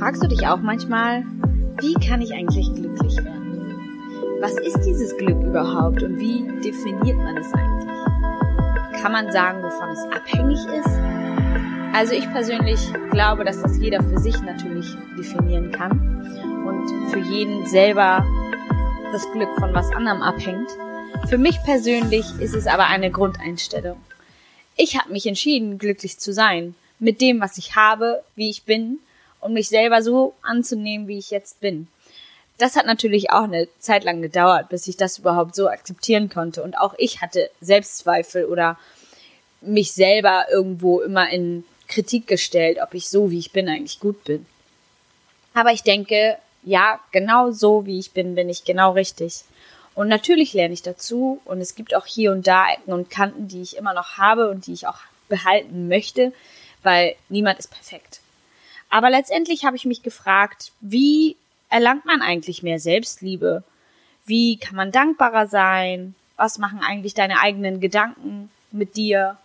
Fragst du dich auch manchmal, wie kann ich eigentlich glücklich werden? Was ist dieses Glück überhaupt und wie definiert man es eigentlich? Kann man sagen, wovon es abhängig ist? Also ich persönlich glaube, dass das jeder für sich natürlich definieren kann und für jeden selber das Glück von was anderem abhängt. Für mich persönlich ist es aber eine Grundeinstellung. Ich habe mich entschieden, glücklich zu sein mit dem, was ich habe, wie ich bin und mich selber so anzunehmen, wie ich jetzt bin. Das hat natürlich auch eine Zeit lang gedauert, bis ich das überhaupt so akzeptieren konnte. Und auch ich hatte Selbstzweifel oder mich selber irgendwo immer in Kritik gestellt, ob ich so, wie ich bin, eigentlich gut bin. Aber ich denke, ja, genau so, wie ich bin, bin ich genau richtig. Und natürlich lerne ich dazu und es gibt auch hier und da Ecken und Kanten, die ich immer noch habe und die ich auch behalten möchte, weil niemand ist perfekt. Aber letztendlich habe ich mich gefragt, wie erlangt man eigentlich mehr Selbstliebe? Wie kann man dankbarer sein? Was machen eigentlich deine eigenen Gedanken mit dir?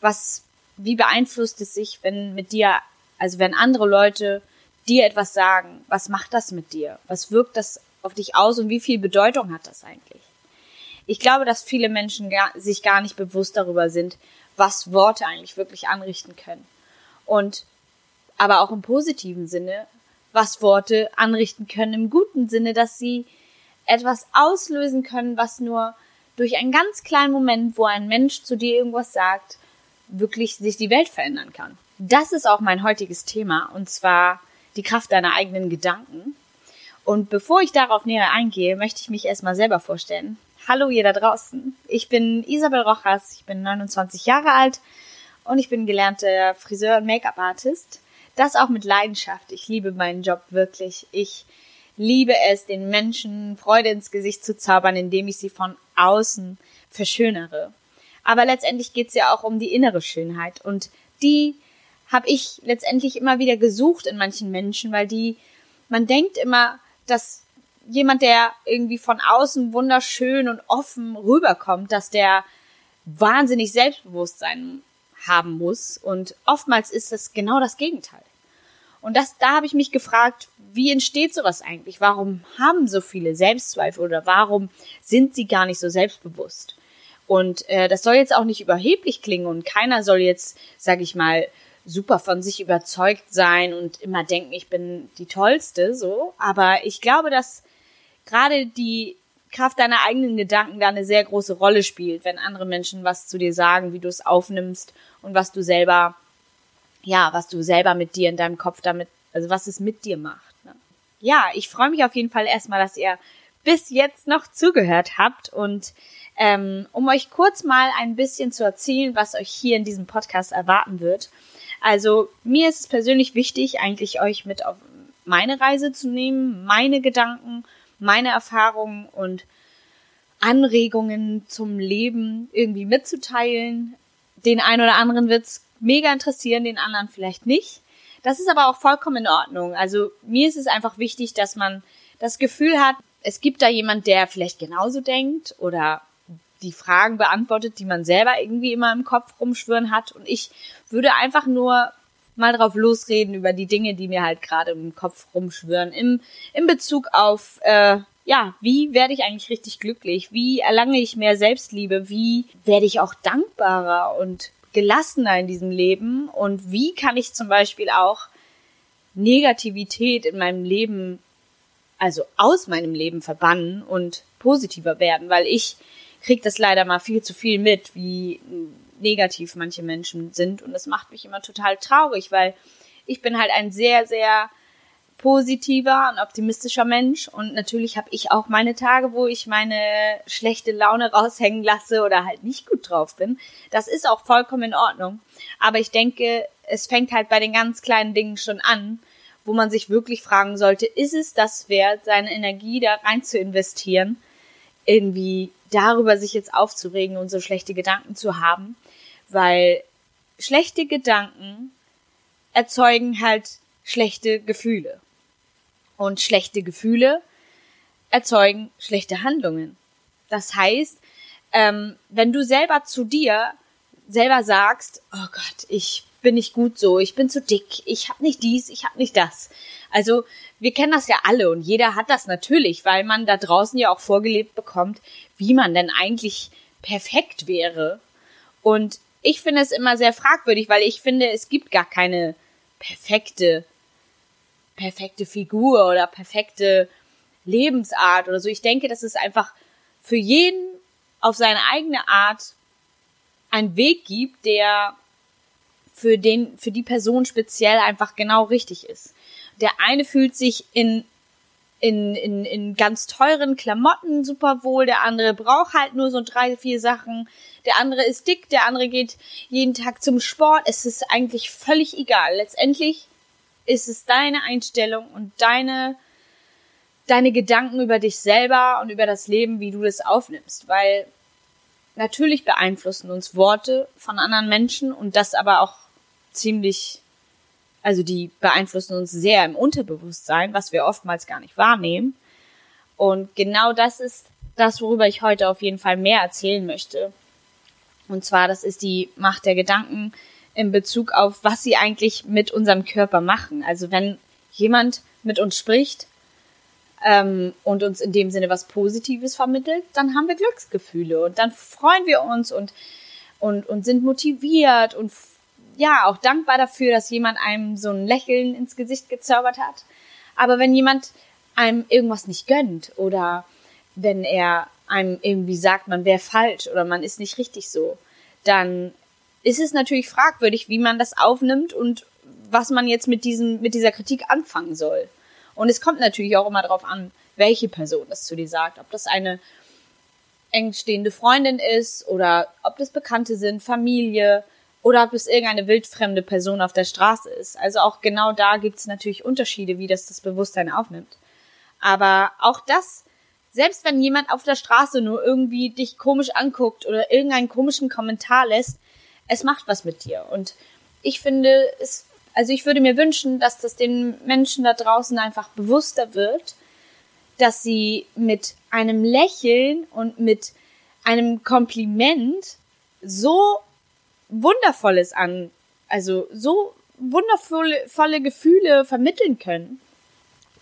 Was, wie beeinflusst es sich, wenn mit dir, also wenn andere Leute dir etwas sagen? Was macht das mit dir? Was wirkt das auf dich aus und wie viel Bedeutung hat das eigentlich? Ich glaube, dass viele Menschen gar, sich gar nicht bewusst darüber sind, was Worte eigentlich wirklich anrichten können. Und aber auch im positiven Sinne, was Worte anrichten können, im guten Sinne, dass sie etwas auslösen können, was nur durch einen ganz kleinen Moment, wo ein Mensch zu dir irgendwas sagt, wirklich sich die Welt verändern kann. Das ist auch mein heutiges Thema, und zwar die Kraft deiner eigenen Gedanken. Und bevor ich darauf näher eingehe, möchte ich mich erstmal selber vorstellen. Hallo ihr da draußen. Ich bin Isabel Rochas, ich bin 29 Jahre alt und ich bin gelernte Friseur und Make-up-Artist. Das auch mit Leidenschaft. Ich liebe meinen Job wirklich. Ich liebe es, den Menschen Freude ins Gesicht zu zaubern, indem ich sie von außen verschönere. Aber letztendlich geht es ja auch um die innere Schönheit. Und die habe ich letztendlich immer wieder gesucht in manchen Menschen, weil die, man denkt immer, dass jemand, der irgendwie von außen wunderschön und offen rüberkommt, dass der wahnsinnig selbstbewusst sein haben muss. Und oftmals ist es genau das Gegenteil. Und das, da habe ich mich gefragt, wie entsteht sowas eigentlich? Warum haben so viele Selbstzweifel oder warum sind sie gar nicht so selbstbewusst? Und äh, das soll jetzt auch nicht überheblich klingen und keiner soll jetzt, sag ich mal, super von sich überzeugt sein und immer denken, ich bin die Tollste, so. Aber ich glaube, dass gerade die Kraft deiner eigenen Gedanken da eine sehr große Rolle spielt, wenn andere Menschen was zu dir sagen, wie du es aufnimmst und was du selber ja, was du selber mit dir in deinem Kopf damit, also was es mit dir macht. Ne? Ja, ich freue mich auf jeden Fall erstmal, dass ihr bis jetzt noch zugehört habt und ähm, um euch kurz mal ein bisschen zu erzählen, was euch hier in diesem Podcast erwarten wird. Also mir ist es persönlich wichtig, eigentlich euch mit auf meine Reise zu nehmen, meine Gedanken, meine Erfahrungen und Anregungen zum Leben irgendwie mitzuteilen. Den einen oder anderen wird's mega interessieren, den anderen vielleicht nicht. Das ist aber auch vollkommen in Ordnung. Also mir ist es einfach wichtig, dass man das Gefühl hat, es gibt da jemand, der vielleicht genauso denkt oder die Fragen beantwortet, die man selber irgendwie immer im Kopf rumschwören hat. Und ich würde einfach nur mal drauf losreden über die Dinge, die mir halt gerade im Kopf rumschwören. Im, im Bezug auf, äh, ja, wie werde ich eigentlich richtig glücklich? Wie erlange ich mehr Selbstliebe? Wie werde ich auch dankbarer und gelassener in diesem Leben und wie kann ich zum Beispiel auch Negativität in meinem Leben, also aus meinem Leben verbannen und positiver werden, weil ich kriege das leider mal viel zu viel mit, wie negativ manche Menschen sind und das macht mich immer total traurig, weil ich bin halt ein sehr, sehr positiver und optimistischer Mensch und natürlich habe ich auch meine Tage, wo ich meine schlechte Laune raushängen lasse oder halt nicht gut drauf bin. Das ist auch vollkommen in Ordnung. Aber ich denke, es fängt halt bei den ganz kleinen Dingen schon an, wo man sich wirklich fragen sollte, ist es das wert, seine Energie da rein zu investieren, irgendwie darüber sich jetzt aufzuregen und so schlechte Gedanken zu haben, weil schlechte Gedanken erzeugen halt schlechte Gefühle. Und schlechte Gefühle erzeugen schlechte Handlungen. Das heißt, ähm, wenn du selber zu dir selber sagst, oh Gott, ich bin nicht gut so, ich bin zu dick, ich habe nicht dies, ich habe nicht das. Also wir kennen das ja alle und jeder hat das natürlich, weil man da draußen ja auch vorgelebt bekommt, wie man denn eigentlich perfekt wäre. Und ich finde es immer sehr fragwürdig, weil ich finde, es gibt gar keine perfekte, perfekte Figur oder perfekte Lebensart oder so. Ich denke, dass es einfach für jeden auf seine eigene Art einen Weg gibt, der für den, für die Person speziell einfach genau richtig ist. Der eine fühlt sich in in, in, in ganz teuren Klamotten super wohl, der andere braucht halt nur so drei, vier Sachen, der andere ist dick, der andere geht jeden Tag zum Sport. Es ist eigentlich völlig egal. Letztendlich ist es deine Einstellung und deine, deine Gedanken über dich selber und über das Leben, wie du das aufnimmst, weil natürlich beeinflussen uns Worte von anderen Menschen und das aber auch ziemlich also die beeinflussen uns sehr im Unterbewusstsein, was wir oftmals gar nicht wahrnehmen. Und genau das ist das, worüber ich heute auf jeden Fall mehr erzählen möchte. Und zwar, das ist die Macht der Gedanken in Bezug auf, was sie eigentlich mit unserem Körper machen. Also wenn jemand mit uns spricht ähm, und uns in dem Sinne was Positives vermittelt, dann haben wir Glücksgefühle und dann freuen wir uns und und und sind motiviert und ja, auch dankbar dafür, dass jemand einem so ein Lächeln ins Gesicht gezaubert hat. Aber wenn jemand einem irgendwas nicht gönnt oder wenn er einem irgendwie sagt, man wäre falsch oder man ist nicht richtig so, dann ist es natürlich fragwürdig, wie man das aufnimmt und was man jetzt mit diesem, mit dieser Kritik anfangen soll. Und es kommt natürlich auch immer darauf an, welche Person das zu dir sagt. Ob das eine engstehende Freundin ist oder ob das Bekannte sind, Familie, oder ob es irgendeine wildfremde Person auf der Straße ist. Also auch genau da gibt es natürlich Unterschiede, wie das das Bewusstsein aufnimmt. Aber auch das, selbst wenn jemand auf der Straße nur irgendwie dich komisch anguckt oder irgendeinen komischen Kommentar lässt, es macht was mit dir. Und ich finde, es, also ich würde mir wünschen, dass das den Menschen da draußen einfach bewusster wird, dass sie mit einem Lächeln und mit einem Kompliment so Wundervolles an, also so wundervolle volle Gefühle vermitteln können,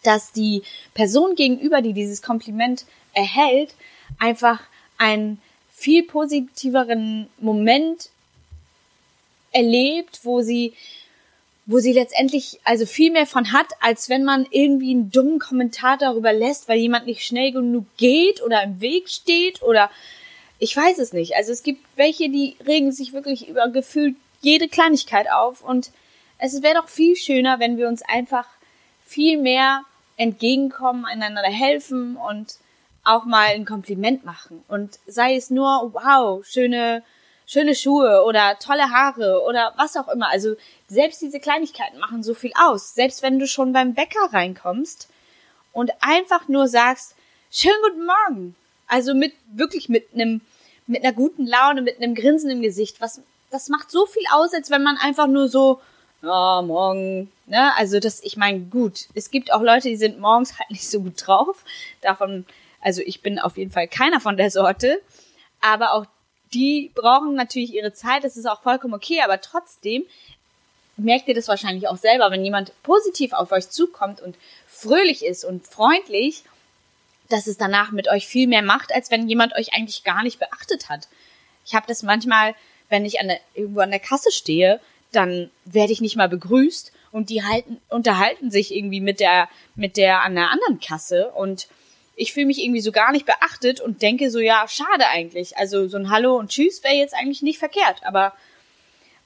dass die Person gegenüber, die dieses Kompliment erhält, einfach einen viel positiveren Moment erlebt, wo sie wo sie letztendlich also viel mehr von hat, als wenn man irgendwie einen dummen Kommentar darüber lässt, weil jemand nicht schnell genug geht oder im Weg steht oder ich weiß es nicht. Also es gibt welche, die regen sich wirklich über gefühlt jede Kleinigkeit auf und es wäre doch viel schöner, wenn wir uns einfach viel mehr entgegenkommen, einander helfen und auch mal ein Kompliment machen. Und sei es nur, wow, schöne, schöne Schuhe oder tolle Haare oder was auch immer. Also selbst diese Kleinigkeiten machen so viel aus. Selbst wenn du schon beim Bäcker reinkommst und einfach nur sagst, schönen guten Morgen also mit, wirklich mit einem, mit einer guten Laune, mit einem Grinsen im Gesicht. Was, das macht so viel aus, als wenn man einfach nur so, oh, morgen, ne? Also das, ich meine, gut, es gibt auch Leute, die sind morgens halt nicht so gut drauf. Davon, also ich bin auf jeden Fall keiner von der Sorte. Aber auch die brauchen natürlich ihre Zeit, das ist auch vollkommen okay, aber trotzdem merkt ihr das wahrscheinlich auch selber, wenn jemand positiv auf euch zukommt und fröhlich ist und freundlich dass es danach mit euch viel mehr macht, als wenn jemand euch eigentlich gar nicht beachtet hat. Ich habe das manchmal, wenn ich an der, irgendwo an der Kasse stehe, dann werde ich nicht mal begrüßt und die halten, unterhalten sich irgendwie mit der, mit der an der anderen Kasse und ich fühle mich irgendwie so gar nicht beachtet und denke so, ja, schade eigentlich. Also so ein Hallo und Tschüss wäre jetzt eigentlich nicht verkehrt, aber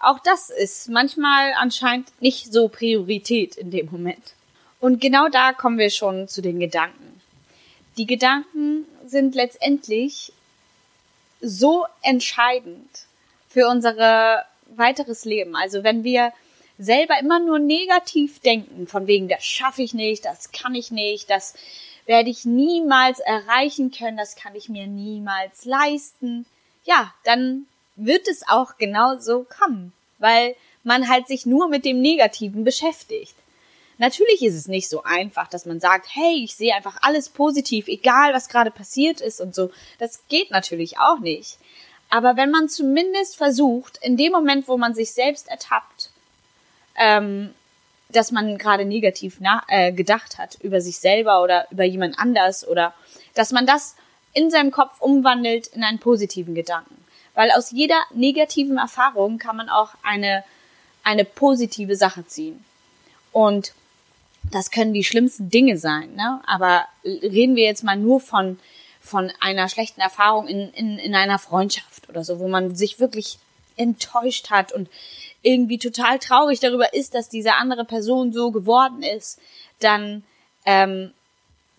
auch das ist manchmal anscheinend nicht so Priorität in dem Moment. Und genau da kommen wir schon zu den Gedanken. Die Gedanken sind letztendlich so entscheidend für unser weiteres Leben. Also wenn wir selber immer nur negativ denken, von wegen, das schaffe ich nicht, das kann ich nicht, das werde ich niemals erreichen können, das kann ich mir niemals leisten, ja, dann wird es auch genau so kommen, weil man halt sich nur mit dem Negativen beschäftigt. Natürlich ist es nicht so einfach, dass man sagt, hey, ich sehe einfach alles positiv, egal was gerade passiert ist und so. Das geht natürlich auch nicht. Aber wenn man zumindest versucht, in dem Moment, wo man sich selbst ertappt, ähm, dass man gerade negativ äh, gedacht hat über sich selber oder über jemand anders oder dass man das in seinem Kopf umwandelt in einen positiven Gedanken. Weil aus jeder negativen Erfahrung kann man auch eine, eine positive Sache ziehen. Und das können die schlimmsten Dinge sein, ne? Aber reden wir jetzt mal nur von, von einer schlechten Erfahrung in, in, in einer Freundschaft oder so, wo man sich wirklich enttäuscht hat und irgendwie total traurig darüber ist, dass diese andere Person so geworden ist, dann ähm,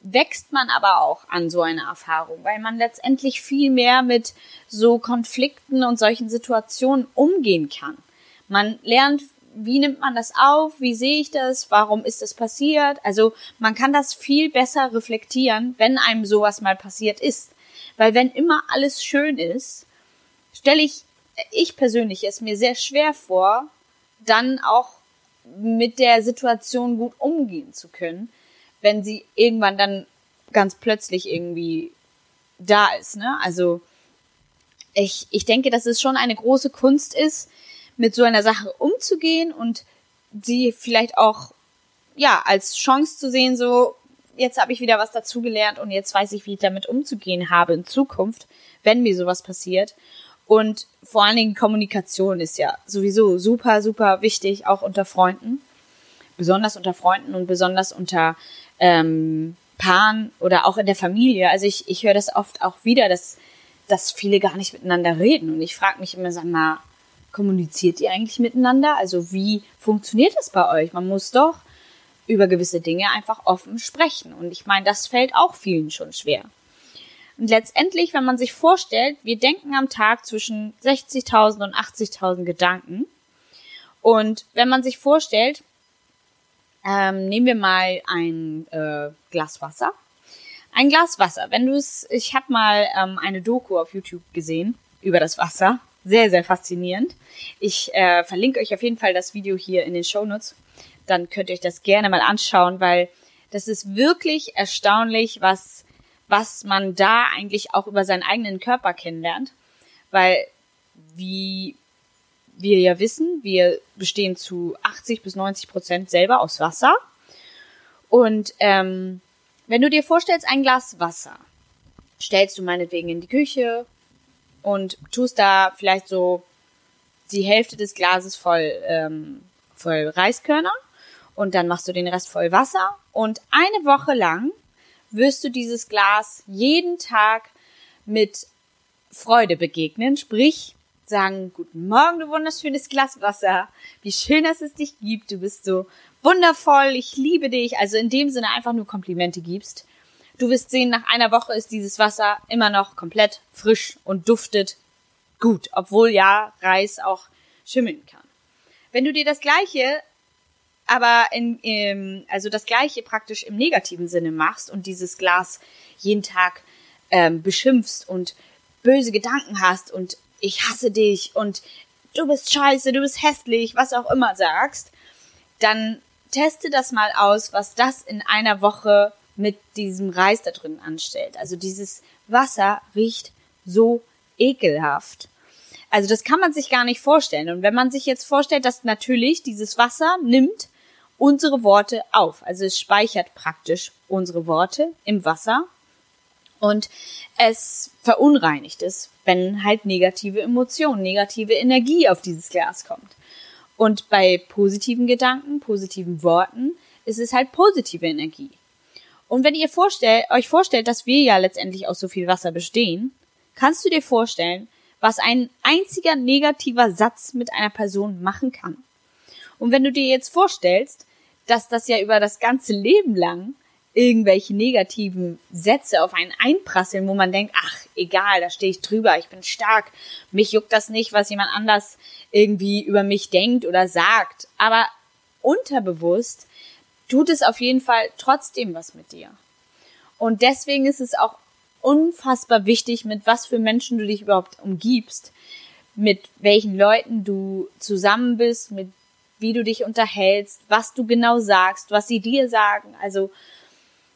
wächst man aber auch an so einer Erfahrung, weil man letztendlich viel mehr mit so Konflikten und solchen Situationen umgehen kann. Man lernt, wie nimmt man das auf, wie sehe ich das, warum ist das passiert. Also man kann das viel besser reflektieren, wenn einem sowas mal passiert ist. Weil wenn immer alles schön ist, stelle ich ich persönlich es mir sehr schwer vor, dann auch mit der Situation gut umgehen zu können, wenn sie irgendwann dann ganz plötzlich irgendwie da ist. Ne? Also ich, ich denke, dass es schon eine große Kunst ist, mit so einer Sache umzugehen und sie vielleicht auch ja als Chance zu sehen, so jetzt habe ich wieder was dazugelernt und jetzt weiß ich, wie ich damit umzugehen habe in Zukunft, wenn mir sowas passiert. Und vor allen Dingen Kommunikation ist ja sowieso super, super wichtig, auch unter Freunden. Besonders unter Freunden und besonders unter ähm, Paaren oder auch in der Familie. Also ich, ich höre das oft auch wieder, dass, dass viele gar nicht miteinander reden. Und ich frage mich immer, sag mal, kommuniziert ihr eigentlich miteinander? Also wie funktioniert das bei euch? Man muss doch über gewisse Dinge einfach offen sprechen. Und ich meine, das fällt auch vielen schon schwer. Und letztendlich, wenn man sich vorstellt, wir denken am Tag zwischen 60.000 und 80.000 Gedanken. Und wenn man sich vorstellt, ähm, nehmen wir mal ein äh, Glas Wasser. Ein Glas Wasser. Wenn du es, ich habe mal ähm, eine Doku auf YouTube gesehen über das Wasser. Sehr, sehr faszinierend. Ich äh, verlinke euch auf jeden Fall das Video hier in den Show Notes. Dann könnt ihr euch das gerne mal anschauen, weil das ist wirklich erstaunlich, was was man da eigentlich auch über seinen eigenen Körper kennenlernt. Weil, wie wir ja wissen, wir bestehen zu 80 bis 90 Prozent selber aus Wasser. Und ähm, wenn du dir vorstellst, ein Glas Wasser stellst du meinetwegen in die Küche und tust da vielleicht so die Hälfte des Glases voll, ähm, voll Reiskörner und dann machst du den Rest voll Wasser und eine Woche lang wirst du dieses Glas jeden Tag mit Freude begegnen, sprich sagen, guten Morgen, du wunderschönes Glas Wasser, wie schön, dass es dich gibt, du bist so wundervoll, ich liebe dich, also in dem Sinne einfach nur Komplimente gibst. Du wirst sehen, nach einer Woche ist dieses Wasser immer noch komplett frisch und duftet gut, obwohl ja Reis auch schimmeln kann. Wenn du dir das gleiche aber in, im, also das gleiche praktisch im negativen Sinne machst und dieses Glas jeden Tag ähm, beschimpfst und böse Gedanken hast und ich hasse dich und du bist scheiße, du bist hässlich, was auch immer sagst, dann teste das mal aus, was das in einer Woche mit diesem Reis da drin anstellt. Also dieses Wasser riecht so ekelhaft. Also das kann man sich gar nicht vorstellen. Und wenn man sich jetzt vorstellt, dass natürlich dieses Wasser nimmt unsere Worte auf. Also es speichert praktisch unsere Worte im Wasser und es verunreinigt es, wenn halt negative Emotionen, negative Energie auf dieses Glas kommt. Und bei positiven Gedanken, positiven Worten ist es halt positive Energie. Und wenn ihr vorstellt, euch vorstellt, dass wir ja letztendlich aus so viel Wasser bestehen, kannst du dir vorstellen, was ein einziger negativer Satz mit einer Person machen kann. Und wenn du dir jetzt vorstellst, dass das ja über das ganze Leben lang irgendwelche negativen Sätze auf einen einprasseln, wo man denkt, ach, egal, da stehe ich drüber, ich bin stark, mich juckt das nicht, was jemand anders irgendwie über mich denkt oder sagt. Aber unterbewusst tut es auf jeden Fall trotzdem was mit dir. Und deswegen ist es auch unfassbar wichtig, mit was für Menschen du dich überhaupt umgibst, mit welchen Leuten du zusammen bist, mit wie du dich unterhältst, was du genau sagst, was sie dir sagen. Also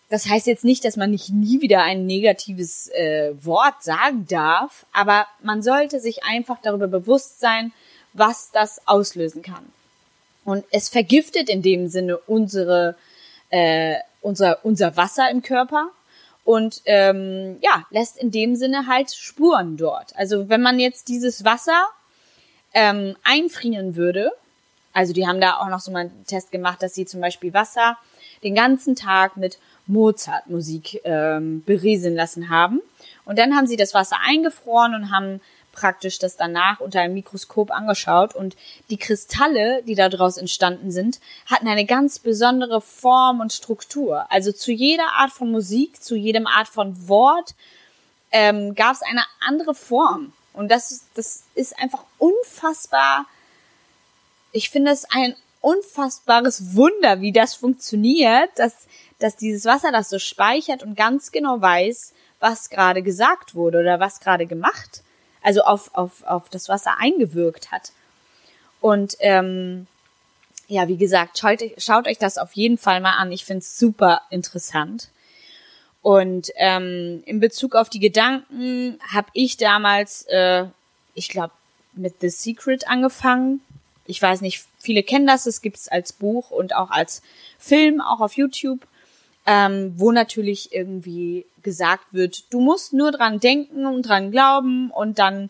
das heißt jetzt nicht, dass man nicht nie wieder ein negatives äh, Wort sagen darf, aber man sollte sich einfach darüber bewusst sein, was das auslösen kann. Und es vergiftet in dem Sinne unsere, äh, unser, unser Wasser im Körper und ähm, ja, lässt in dem Sinne halt Spuren dort. Also wenn man jetzt dieses Wasser ähm, einfrieren würde, also die haben da auch noch so mal einen Test gemacht, dass sie zum Beispiel Wasser den ganzen Tag mit Mozart-Musik ähm, berieseln lassen haben. Und dann haben sie das Wasser eingefroren und haben praktisch das danach unter einem Mikroskop angeschaut und die Kristalle, die daraus entstanden sind, hatten eine ganz besondere Form und Struktur. Also zu jeder Art von Musik, zu jedem Art von Wort ähm, gab es eine andere Form. Und das, das ist einfach unfassbar. Ich finde es ein unfassbares Wunder, wie das funktioniert, dass, dass dieses Wasser das so speichert und ganz genau weiß, was gerade gesagt wurde oder was gerade gemacht also auf, auf, auf das Wasser eingewirkt hat. Und ähm, ja, wie gesagt, schaut, schaut euch das auf jeden Fall mal an. Ich finde es super interessant. Und ähm, in Bezug auf die Gedanken habe ich damals, äh, ich glaube, mit The Secret angefangen. Ich weiß nicht, viele kennen das, es gibt es als Buch und auch als Film, auch auf YouTube ähm, wo natürlich irgendwie gesagt wird, du musst nur dran denken und dran glauben und dann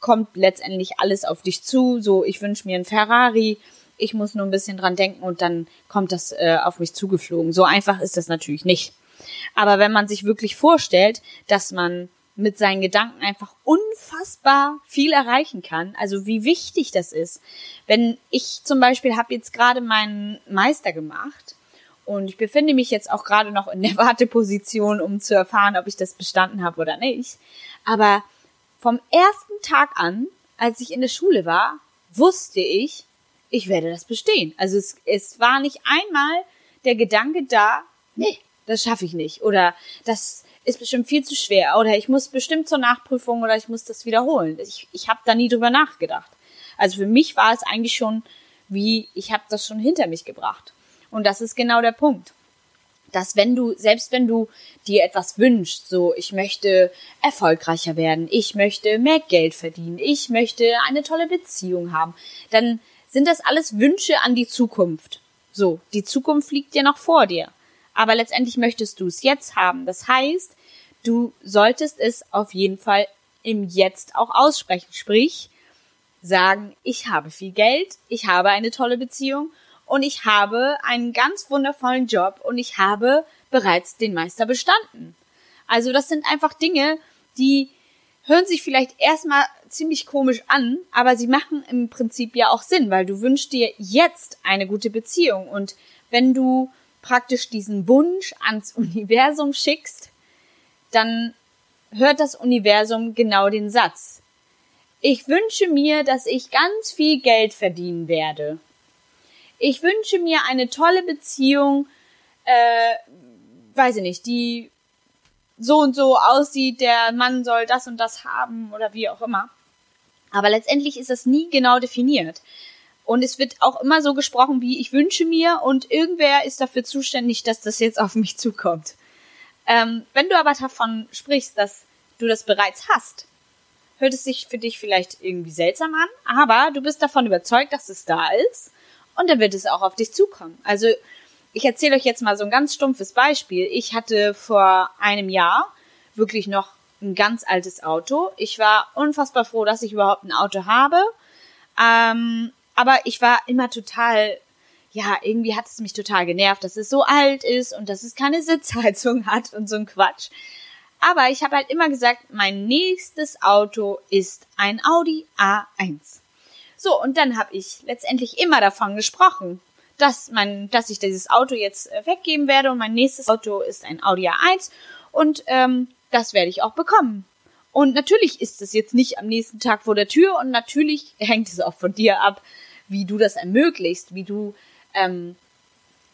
kommt letztendlich alles auf dich zu. So, ich wünsche mir ein Ferrari, ich muss nur ein bisschen dran denken und dann kommt das äh, auf mich zugeflogen. So einfach ist das natürlich nicht. Aber wenn man sich wirklich vorstellt, dass man mit seinen Gedanken einfach unfassbar viel erreichen kann. Also wie wichtig das ist. Wenn ich zum Beispiel habe jetzt gerade meinen Meister gemacht und ich befinde mich jetzt auch gerade noch in der Warteposition, um zu erfahren, ob ich das bestanden habe oder nicht. Aber vom ersten Tag an, als ich in der Schule war, wusste ich, ich werde das bestehen. Also es, es war nicht einmal der Gedanke da, nee, das schaffe ich nicht. Oder das ist bestimmt viel zu schwer. Oder ich muss bestimmt zur Nachprüfung oder ich muss das wiederholen. Ich, ich habe da nie drüber nachgedacht. Also für mich war es eigentlich schon wie, ich habe das schon hinter mich gebracht. Und das ist genau der Punkt. Dass wenn du, selbst wenn du dir etwas wünschst, so ich möchte erfolgreicher werden, ich möchte mehr Geld verdienen, ich möchte eine tolle Beziehung haben, dann sind das alles Wünsche an die Zukunft. So, die Zukunft liegt dir noch vor dir. Aber letztendlich möchtest du es jetzt haben. Das heißt, du solltest es auf jeden Fall im Jetzt auch aussprechen. Sprich, sagen, ich habe viel Geld, ich habe eine tolle Beziehung und ich habe einen ganz wundervollen Job und ich habe bereits den Meister bestanden. Also das sind einfach Dinge, die hören sich vielleicht erstmal ziemlich komisch an, aber sie machen im Prinzip ja auch Sinn, weil du wünschst dir jetzt eine gute Beziehung und wenn du praktisch diesen Wunsch ans Universum schickst, dann hört das Universum genau den Satz. Ich wünsche mir, dass ich ganz viel Geld verdienen werde. Ich wünsche mir eine tolle Beziehung, äh, weiß ich nicht, die so und so aussieht, der Mann soll das und das haben oder wie auch immer. Aber letztendlich ist das nie genau definiert. Und es wird auch immer so gesprochen wie ich wünsche mir und irgendwer ist dafür zuständig, dass das jetzt auf mich zukommt. Ähm, wenn du aber davon sprichst, dass du das bereits hast, hört es sich für dich vielleicht irgendwie seltsam an, aber du bist davon überzeugt, dass es da ist und dann wird es auch auf dich zukommen. Also ich erzähle euch jetzt mal so ein ganz stumpfes Beispiel. Ich hatte vor einem Jahr wirklich noch ein ganz altes Auto. Ich war unfassbar froh, dass ich überhaupt ein Auto habe. Ähm, aber ich war immer total, ja, irgendwie hat es mich total genervt, dass es so alt ist und dass es keine Sitzheizung hat und so ein Quatsch. Aber ich habe halt immer gesagt, mein nächstes Auto ist ein Audi A1. So, und dann habe ich letztendlich immer davon gesprochen, dass, mein, dass ich dieses Auto jetzt äh, weggeben werde und mein nächstes Auto ist ein Audi A1 und ähm, das werde ich auch bekommen. Und natürlich ist es jetzt nicht am nächsten Tag vor der Tür und natürlich hängt es auch von dir ab, wie du das ermöglichst, wie du ähm,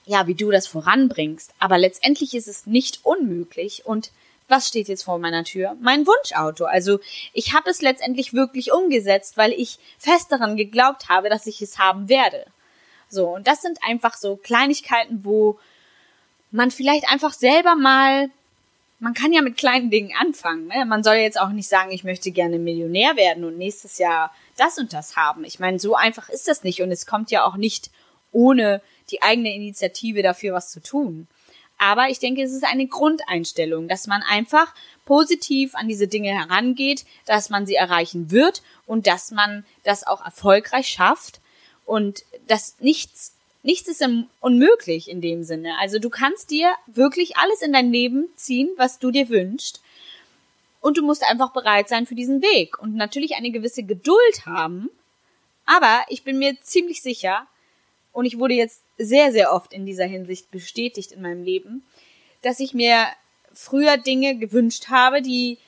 ja, wie du das voranbringst. Aber letztendlich ist es nicht unmöglich und was steht jetzt vor meiner Tür? Mein Wunschauto. Also ich habe es letztendlich wirklich umgesetzt, weil ich fest daran geglaubt habe, dass ich es haben werde. So, und das sind einfach so Kleinigkeiten, wo man vielleicht einfach selber mal, man kann ja mit kleinen Dingen anfangen. Ne? Man soll jetzt auch nicht sagen, ich möchte gerne Millionär werden und nächstes Jahr das und das haben. Ich meine, so einfach ist das nicht und es kommt ja auch nicht ohne die eigene Initiative dafür was zu tun. Aber ich denke, es ist eine Grundeinstellung, dass man einfach positiv an diese Dinge herangeht, dass man sie erreichen wird und dass man das auch erfolgreich schafft und dass nichts nichts ist unmöglich in dem Sinne. Also du kannst dir wirklich alles in dein Leben ziehen, was du dir wünschst. Und du musst einfach bereit sein für diesen Weg und natürlich eine gewisse Geduld haben. Aber ich bin mir ziemlich sicher, und ich wurde jetzt sehr, sehr oft in dieser Hinsicht bestätigt in meinem Leben, dass ich mir früher Dinge gewünscht habe, die,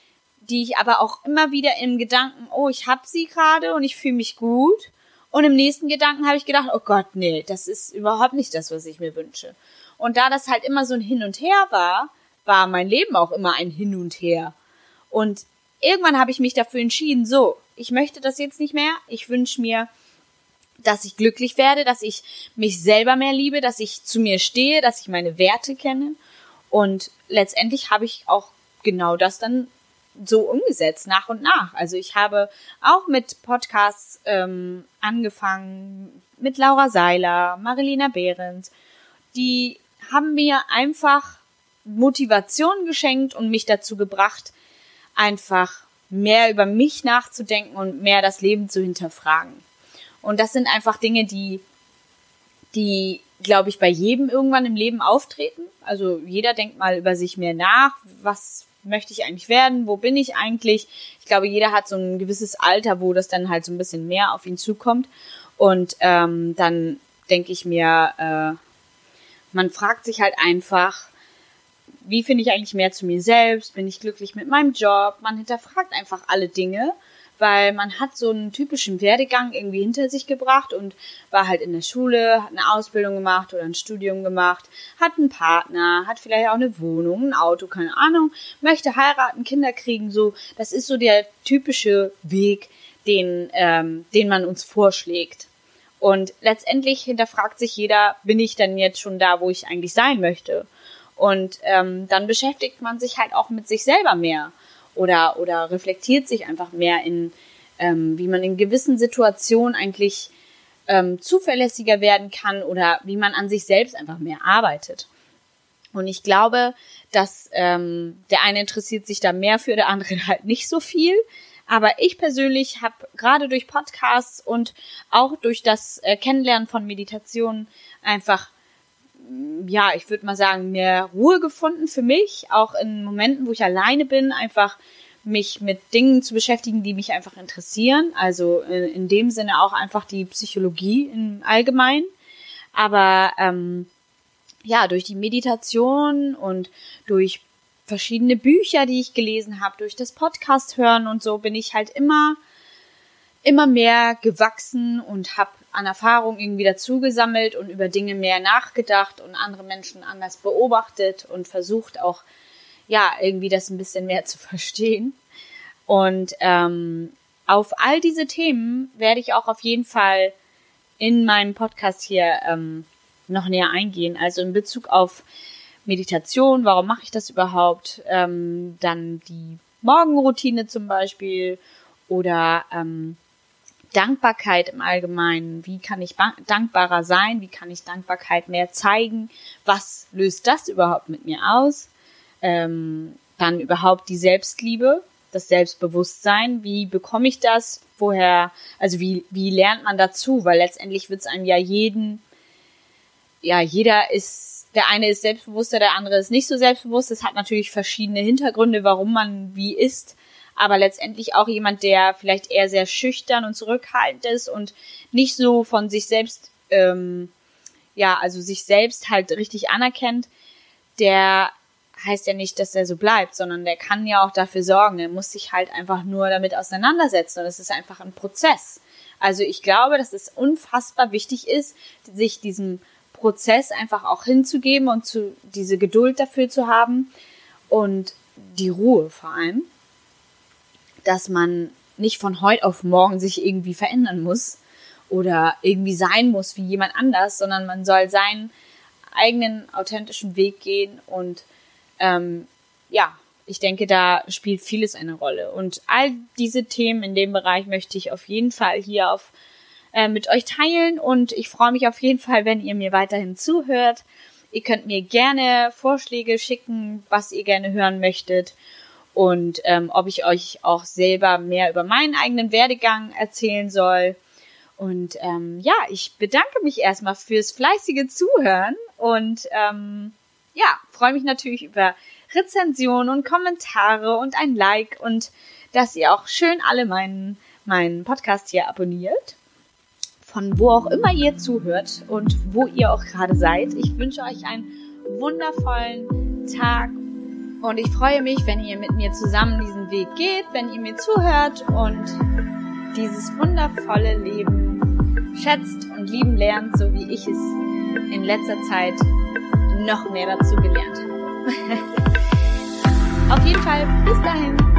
die ich aber auch immer wieder im Gedanken, oh, ich hab sie gerade und ich fühle mich gut. Und im nächsten Gedanken habe ich gedacht, oh Gott, nee, das ist überhaupt nicht das, was ich mir wünsche. Und da das halt immer so ein Hin und Her war, war mein Leben auch immer ein Hin und Her. Und irgendwann habe ich mich dafür entschieden, so, ich möchte das jetzt nicht mehr. Ich wünsche mir, dass ich glücklich werde, dass ich mich selber mehr liebe, dass ich zu mir stehe, dass ich meine Werte kenne. Und letztendlich habe ich auch genau das dann so umgesetzt, nach und nach. Also ich habe auch mit Podcasts ähm, angefangen, mit Laura Seiler, Marilena Behrendt. Die haben mir einfach Motivation geschenkt und mich dazu gebracht, einfach mehr über mich nachzudenken und mehr das Leben zu hinterfragen. Und das sind einfach Dinge, die, die, glaube ich, bei jedem irgendwann im Leben auftreten. Also jeder denkt mal über sich mehr nach. Was möchte ich eigentlich werden? Wo bin ich eigentlich? Ich glaube, jeder hat so ein gewisses Alter, wo das dann halt so ein bisschen mehr auf ihn zukommt. Und ähm, dann denke ich mir, äh, man fragt sich halt einfach, wie finde ich eigentlich mehr zu mir selbst? Bin ich glücklich mit meinem Job? Man hinterfragt einfach alle Dinge weil man hat so einen typischen Werdegang irgendwie hinter sich gebracht und war halt in der Schule, hat eine Ausbildung gemacht oder ein Studium gemacht, hat einen Partner, hat vielleicht auch eine Wohnung, ein Auto, keine Ahnung, möchte heiraten, Kinder kriegen, so. Das ist so der typische Weg, den, ähm, den man uns vorschlägt. Und letztendlich hinterfragt sich jeder, bin ich denn jetzt schon da, wo ich eigentlich sein möchte? Und ähm, dann beschäftigt man sich halt auch mit sich selber mehr oder, oder reflektiert sich einfach mehr in, ähm, wie man in gewissen Situationen eigentlich ähm, zuverlässiger werden kann oder wie man an sich selbst einfach mehr arbeitet. Und ich glaube, dass ähm, der eine interessiert sich da mehr für, der andere halt nicht so viel. Aber ich persönlich habe gerade durch Podcasts und auch durch das äh, Kennenlernen von Meditationen einfach ja, ich würde mal sagen, mehr Ruhe gefunden für mich, auch in Momenten, wo ich alleine bin, einfach mich mit Dingen zu beschäftigen, die mich einfach interessieren. Also in, in dem Sinne auch einfach die Psychologie im Allgemeinen. Aber ähm, ja, durch die Meditation und durch verschiedene Bücher, die ich gelesen habe, durch das Podcast hören und so bin ich halt immer immer mehr gewachsen und habe an Erfahrung irgendwie dazugesammelt und über Dinge mehr nachgedacht und andere Menschen anders beobachtet und versucht auch, ja, irgendwie das ein bisschen mehr zu verstehen. Und ähm, auf all diese Themen werde ich auch auf jeden Fall in meinem Podcast hier ähm, noch näher eingehen. Also in Bezug auf Meditation, warum mache ich das überhaupt? Ähm, dann die Morgenroutine zum Beispiel oder ähm, Dankbarkeit im Allgemeinen. Wie kann ich dankbarer sein? Wie kann ich Dankbarkeit mehr zeigen? Was löst das überhaupt mit mir aus? Ähm, dann überhaupt die Selbstliebe, das Selbstbewusstsein. Wie bekomme ich das? Woher, also wie, wie lernt man dazu? Weil letztendlich wird es einem ja jeden, ja, jeder ist, der eine ist selbstbewusster, der andere ist nicht so selbstbewusst. Es hat natürlich verschiedene Hintergründe, warum man wie ist aber letztendlich auch jemand, der vielleicht eher sehr schüchtern und zurückhaltend ist und nicht so von sich selbst, ähm, ja, also sich selbst halt richtig anerkennt, der heißt ja nicht, dass er so bleibt, sondern der kann ja auch dafür sorgen. Er muss sich halt einfach nur damit auseinandersetzen und es ist einfach ein Prozess. Also ich glaube, dass es unfassbar wichtig ist, sich diesem Prozess einfach auch hinzugeben und zu, diese Geduld dafür zu haben und die Ruhe vor allem dass man nicht von heute auf morgen sich irgendwie verändern muss oder irgendwie sein muss wie jemand anders, sondern man soll seinen eigenen authentischen Weg gehen und ähm, ja, ich denke, da spielt vieles eine Rolle. Und all diese Themen in dem Bereich möchte ich auf jeden Fall hier auf äh, mit euch teilen und ich freue mich auf jeden Fall, wenn ihr mir weiterhin zuhört. Ihr könnt mir gerne Vorschläge schicken, was ihr gerne hören möchtet und ähm, ob ich euch auch selber mehr über meinen eigenen Werdegang erzählen soll. Und ähm, ja, ich bedanke mich erstmal fürs fleißige Zuhören und ähm, ja, freue mich natürlich über Rezensionen und Kommentare und ein Like und dass ihr auch schön alle meinen, meinen Podcast hier abonniert. Von wo auch immer ihr zuhört und wo ihr auch gerade seid. Ich wünsche euch einen wundervollen Tag und ich freue mich, wenn ihr mit mir zusammen diesen Weg geht, wenn ihr mir zuhört und dieses wundervolle Leben schätzt und lieben lernt, so wie ich es in letzter Zeit noch mehr dazu gelernt habe. Auf jeden Fall, bis dahin.